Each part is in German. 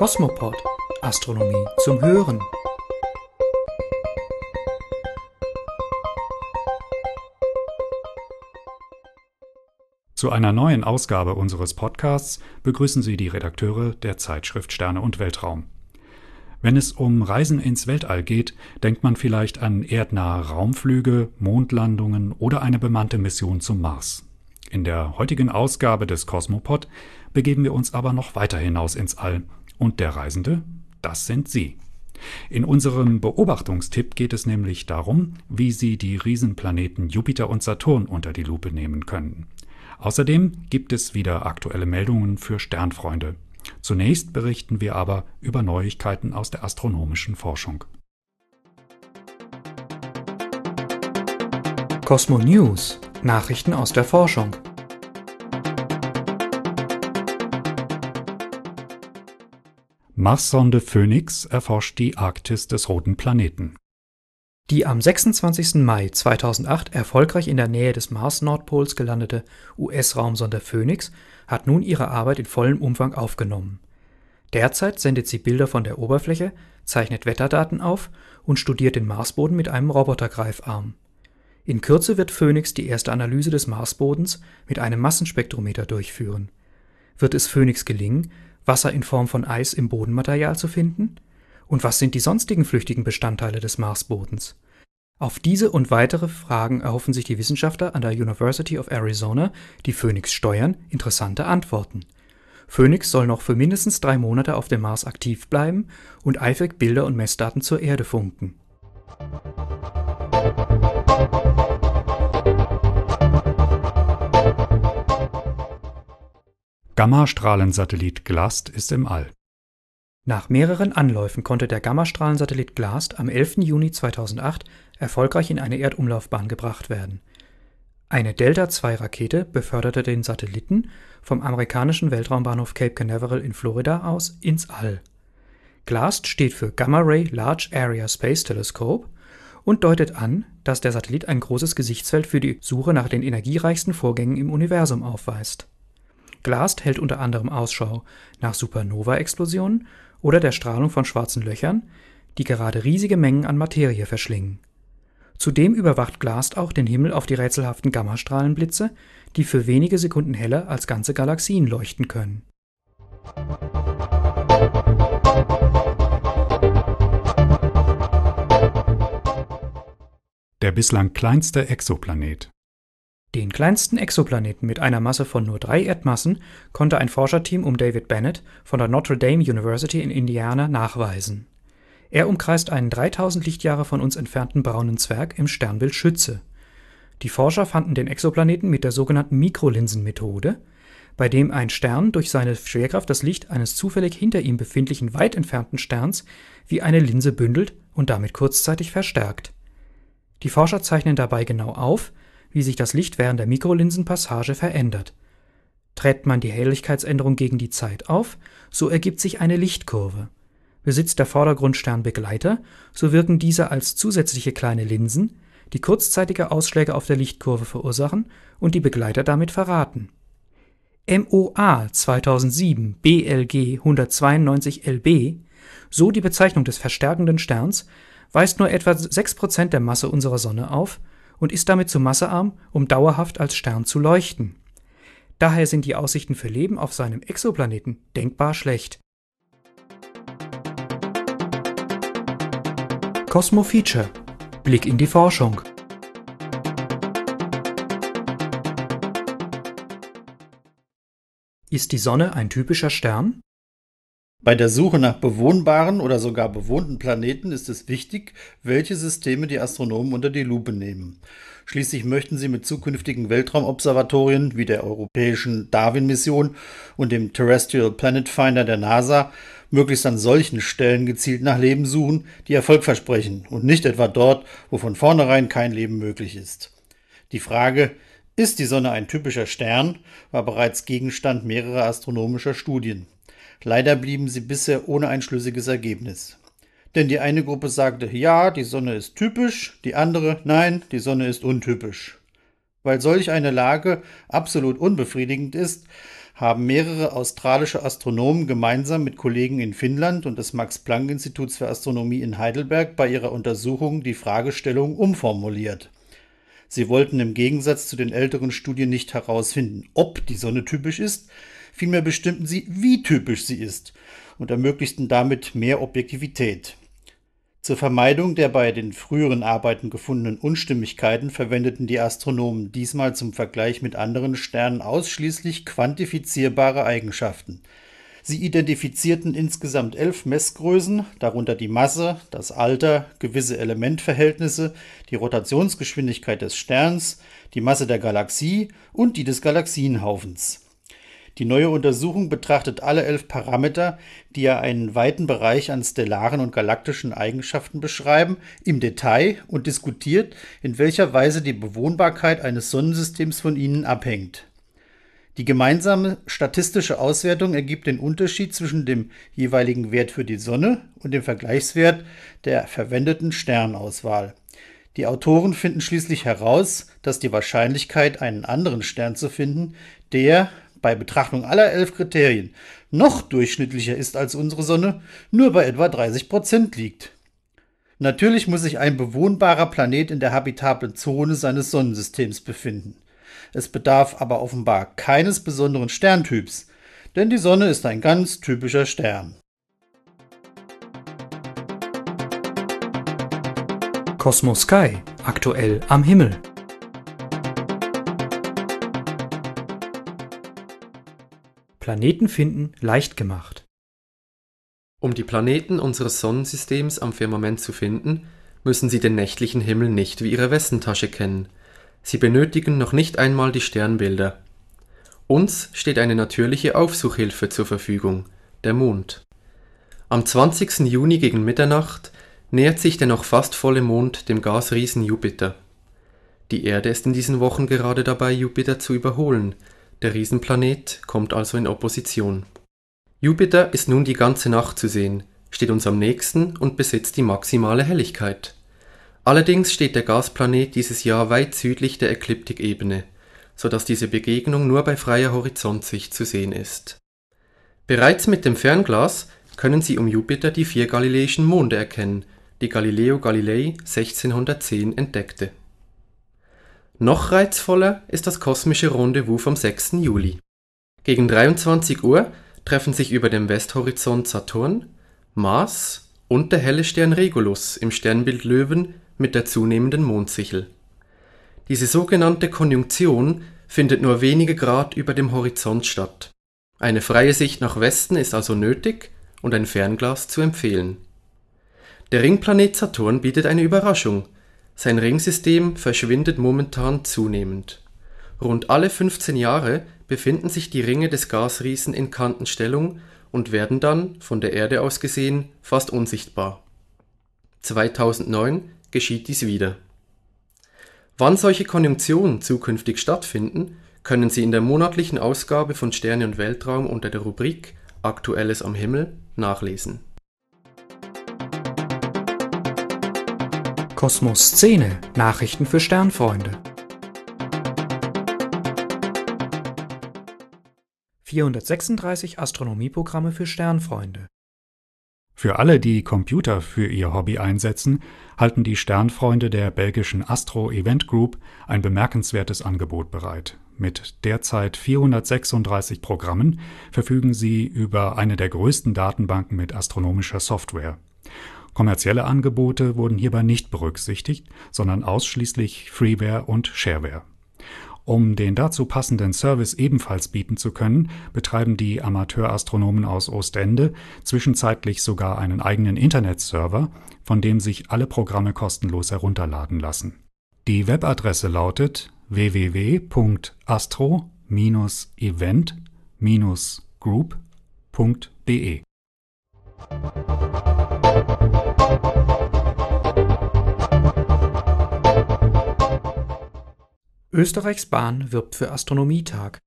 Kosmopod Astronomie zum Hören. Zu einer neuen Ausgabe unseres Podcasts begrüßen Sie die Redakteure der Zeitschrift Sterne und Weltraum. Wenn es um Reisen ins Weltall geht, denkt man vielleicht an erdnahe Raumflüge, Mondlandungen oder eine bemannte Mission zum Mars. In der heutigen Ausgabe des Cosmopod begeben wir uns aber noch weiter hinaus ins All. Und der Reisende, das sind Sie. In unserem Beobachtungstipp geht es nämlich darum, wie Sie die Riesenplaneten Jupiter und Saturn unter die Lupe nehmen können. Außerdem gibt es wieder aktuelle Meldungen für Sternfreunde. Zunächst berichten wir aber über Neuigkeiten aus der astronomischen Forschung. Cosmo News Nachrichten aus der Forschung. Marssonde Phoenix erforscht die Arktis des roten Planeten. Die am 26. Mai 2008 erfolgreich in der Nähe des Mars-Nordpols gelandete US-Raumsonde Phoenix hat nun ihre Arbeit in vollem Umfang aufgenommen. Derzeit sendet sie Bilder von der Oberfläche, zeichnet Wetterdaten auf und studiert den Marsboden mit einem Robotergreifarm. In Kürze wird Phoenix die erste Analyse des Marsbodens mit einem Massenspektrometer durchführen. Wird es Phoenix gelingen, Wasser in Form von Eis im Bodenmaterial zu finden? Und was sind die sonstigen flüchtigen Bestandteile des Marsbodens? Auf diese und weitere Fragen erhoffen sich die Wissenschaftler an der University of Arizona, die Phoenix steuern, interessante Antworten. Phoenix soll noch für mindestens drei Monate auf dem Mars aktiv bleiben und eifrig Bilder und Messdaten zur Erde funken. Gammastrahlensatellit GLAST ist im All. Nach mehreren Anläufen konnte der Gammastrahlensatellit GLAST am 11. Juni 2008 erfolgreich in eine Erdumlaufbahn gebracht werden. Eine Delta-II-Rakete beförderte den Satelliten vom amerikanischen Weltraumbahnhof Cape Canaveral in Florida aus ins All. GLAST steht für Gamma Ray Large Area Space Telescope und deutet an, dass der Satellit ein großes Gesichtsfeld für die Suche nach den energiereichsten Vorgängen im Universum aufweist. GLAST hält unter anderem Ausschau nach Supernova-Explosionen oder der Strahlung von schwarzen Löchern, die gerade riesige Mengen an Materie verschlingen. Zudem überwacht GLAST auch den Himmel auf die rätselhaften Gammastrahlenblitze, die für wenige Sekunden heller als ganze Galaxien leuchten können. Der bislang kleinste Exoplanet den kleinsten Exoplaneten mit einer Masse von nur drei Erdmassen konnte ein Forscherteam um David Bennett von der Notre Dame University in Indiana nachweisen. Er umkreist einen 3000 Lichtjahre von uns entfernten braunen Zwerg im Sternbild Schütze. Die Forscher fanden den Exoplaneten mit der sogenannten Mikrolinsenmethode, bei dem ein Stern durch seine Schwerkraft das Licht eines zufällig hinter ihm befindlichen weit entfernten Sterns wie eine Linse bündelt und damit kurzzeitig verstärkt. Die Forscher zeichnen dabei genau auf, wie sich das Licht während der Mikrolinsenpassage verändert. Trägt man die Helligkeitsänderung gegen die Zeit auf, so ergibt sich eine Lichtkurve. Besitzt der Vordergrundstern Begleiter, so wirken diese als zusätzliche kleine Linsen, die kurzzeitige Ausschläge auf der Lichtkurve verursachen und die Begleiter damit verraten. MOA 2007 BLG 192 LB, so die Bezeichnung des verstärkenden Sterns, weist nur etwa 6% der Masse unserer Sonne auf und ist damit zu massearm, um dauerhaft als Stern zu leuchten. Daher sind die Aussichten für Leben auf seinem Exoplaneten denkbar schlecht. Cosmo Feature Blick in die Forschung Ist die Sonne ein typischer Stern? Bei der Suche nach bewohnbaren oder sogar bewohnten Planeten ist es wichtig, welche Systeme die Astronomen unter die Lupe nehmen. Schließlich möchten sie mit zukünftigen Weltraumobservatorien wie der europäischen Darwin-Mission und dem Terrestrial Planet Finder der NASA möglichst an solchen Stellen gezielt nach Leben suchen, die Erfolg versprechen und nicht etwa dort, wo von vornherein kein Leben möglich ist. Die Frage, ist die Sonne ein typischer Stern, war bereits Gegenstand mehrerer astronomischer Studien. Leider blieben sie bisher ohne ein schlüssiges Ergebnis. Denn die eine Gruppe sagte, ja, die Sonne ist typisch, die andere, nein, die Sonne ist untypisch. Weil solch eine Lage absolut unbefriedigend ist, haben mehrere australische Astronomen gemeinsam mit Kollegen in Finnland und des Max-Planck-Instituts für Astronomie in Heidelberg bei ihrer Untersuchung die Fragestellung umformuliert. Sie wollten im Gegensatz zu den älteren Studien nicht herausfinden, ob die Sonne typisch ist, vielmehr bestimmten sie, wie typisch sie ist und ermöglichten damit mehr Objektivität. Zur Vermeidung der bei den früheren Arbeiten gefundenen Unstimmigkeiten verwendeten die Astronomen diesmal zum Vergleich mit anderen Sternen ausschließlich quantifizierbare Eigenschaften. Sie identifizierten insgesamt elf Messgrößen, darunter die Masse, das Alter, gewisse Elementverhältnisse, die Rotationsgeschwindigkeit des Sterns, die Masse der Galaxie und die des Galaxienhaufens die neue Untersuchung betrachtet alle elf Parameter, die ja einen weiten Bereich an stellaren und galaktischen Eigenschaften beschreiben, im Detail und diskutiert, in welcher Weise die Bewohnbarkeit eines Sonnensystems von ihnen abhängt. Die gemeinsame statistische Auswertung ergibt den Unterschied zwischen dem jeweiligen Wert für die Sonne und dem Vergleichswert der verwendeten Sternauswahl. Die Autoren finden schließlich heraus, dass die Wahrscheinlichkeit, einen anderen Stern zu finden, der bei Betrachtung aller elf Kriterien noch durchschnittlicher ist als unsere Sonne, nur bei etwa 30 Prozent liegt. Natürlich muss sich ein bewohnbarer Planet in der habitablen Zone seines Sonnensystems befinden. Es bedarf aber offenbar keines besonderen Sterntyps, denn die Sonne ist ein ganz typischer Stern. Cosmos Sky, aktuell am Himmel. Planeten finden leicht gemacht. Um die Planeten unseres Sonnensystems am Firmament zu finden, müssen Sie den nächtlichen Himmel nicht wie Ihre Westentasche kennen. Sie benötigen noch nicht einmal die Sternbilder. Uns steht eine natürliche Aufsuchhilfe zur Verfügung, der Mond. Am 20. Juni gegen Mitternacht nähert sich der noch fast volle Mond dem Gasriesen Jupiter. Die Erde ist in diesen Wochen gerade dabei, Jupiter zu überholen, der Riesenplanet kommt also in Opposition. Jupiter ist nun die ganze Nacht zu sehen, steht uns am nächsten und besitzt die maximale Helligkeit. Allerdings steht der Gasplanet dieses Jahr weit südlich der Ekliptikebene, so dass diese Begegnung nur bei freier Horizontsicht zu sehen ist. Bereits mit dem Fernglas können Sie um Jupiter die vier galileischen Monde erkennen, die Galileo Galilei 1610 entdeckte noch reizvoller ist das kosmische Rendezvous vom 6. Juli. Gegen 23 Uhr treffen sich über dem Westhorizont Saturn, Mars und der helle Stern Regulus im Sternbild Löwen mit der zunehmenden Mondsichel. Diese sogenannte Konjunktion findet nur wenige Grad über dem Horizont statt. Eine freie Sicht nach Westen ist also nötig und ein Fernglas zu empfehlen. Der Ringplanet Saturn bietet eine Überraschung – sein Ringsystem verschwindet momentan zunehmend. Rund alle 15 Jahre befinden sich die Ringe des Gasriesen in Kantenstellung und werden dann, von der Erde aus gesehen, fast unsichtbar. 2009 geschieht dies wieder. Wann solche Konjunktionen zukünftig stattfinden, können Sie in der monatlichen Ausgabe von Sterne und Weltraum unter der Rubrik Aktuelles am Himmel nachlesen Kosmos Szene Nachrichten für Sternfreunde. 436 Astronomieprogramme für Sternfreunde. Für alle, die Computer für ihr Hobby einsetzen, halten die Sternfreunde der belgischen Astro Event Group ein bemerkenswertes Angebot bereit. Mit derzeit 436 Programmen verfügen sie über eine der größten Datenbanken mit astronomischer Software. Kommerzielle Angebote wurden hierbei nicht berücksichtigt, sondern ausschließlich Freeware und Shareware. Um den dazu passenden Service ebenfalls bieten zu können, betreiben die Amateurastronomen aus Ostende zwischenzeitlich sogar einen eigenen Internetserver, von dem sich alle Programme kostenlos herunterladen lassen. Die Webadresse lautet www.astro-event-group.de Österreichs Bahn wirbt für Astronomietag.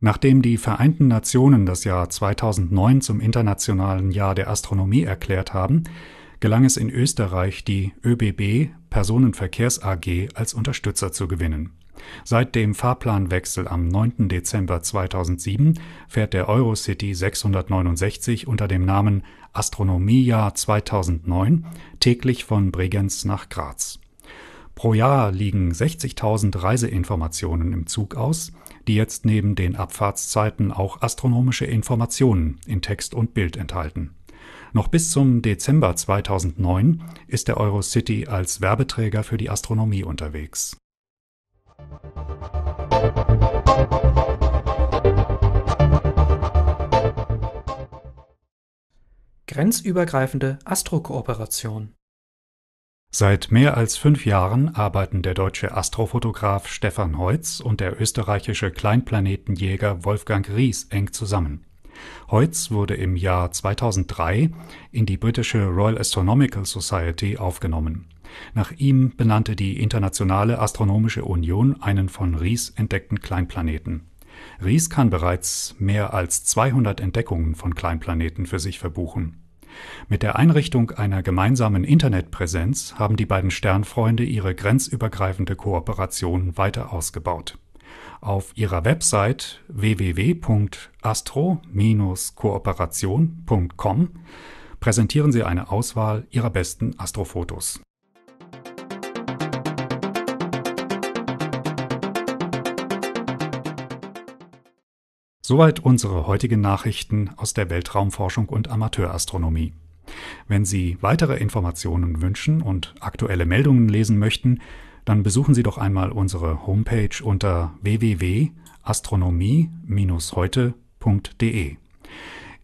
Nachdem die Vereinten Nationen das Jahr 2009 zum Internationalen Jahr der Astronomie erklärt haben, gelang es in Österreich, die ÖBB Personenverkehrs AG als Unterstützer zu gewinnen Seit dem Fahrplanwechsel am 9. Dezember 2007 fährt der Eurocity 669 unter dem Namen Astronomiejahr 2009 täglich von Bregenz nach Graz. Pro Jahr liegen 60.000 Reiseinformationen im Zug aus, die jetzt neben den Abfahrtszeiten auch astronomische Informationen in Text und Bild enthalten. Noch bis zum Dezember 2009 ist der Eurocity als Werbeträger für die Astronomie unterwegs. Grenzübergreifende Astrokooperation Seit mehr als fünf Jahren arbeiten der deutsche Astrofotograf Stefan Heutz und der österreichische Kleinplanetenjäger Wolfgang Ries eng zusammen. Heutz wurde im Jahr 2003 in die britische Royal Astronomical Society aufgenommen. Nach ihm benannte die Internationale Astronomische Union einen von Ries entdeckten Kleinplaneten. Ries kann bereits mehr als 200 Entdeckungen von Kleinplaneten für sich verbuchen. Mit der Einrichtung einer gemeinsamen Internetpräsenz haben die beiden Sternfreunde ihre grenzübergreifende Kooperation weiter ausgebaut. Auf ihrer Website www.astro-kooperation.com präsentieren sie eine Auswahl ihrer besten Astrofotos. Soweit unsere heutigen Nachrichten aus der Weltraumforschung und Amateurastronomie. Wenn Sie weitere Informationen wünschen und aktuelle Meldungen lesen möchten, dann besuchen Sie doch einmal unsere Homepage unter www.astronomie-heute.de.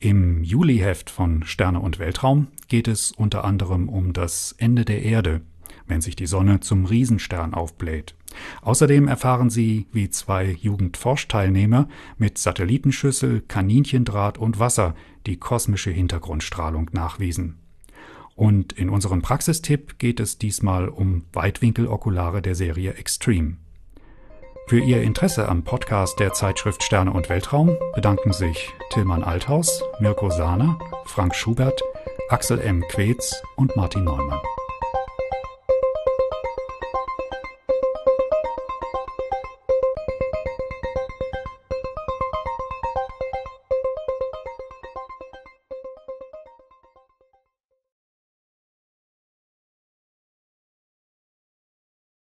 Im Juliheft von Sterne und Weltraum geht es unter anderem um das Ende der Erde, wenn sich die Sonne zum Riesenstern aufbläht. Außerdem erfahren Sie, wie zwei Jugendforschteilnehmer mit Satellitenschüssel, Kaninchendraht und Wasser die kosmische Hintergrundstrahlung nachwiesen. Und in unserem Praxistipp geht es diesmal um Weitwinkelokulare der Serie Extreme. Für Ihr Interesse am Podcast der Zeitschrift Sterne und Weltraum bedanken sich Tilman Althaus, Mirko Sahner, Frank Schubert, Axel M. Quetz und Martin Neumann.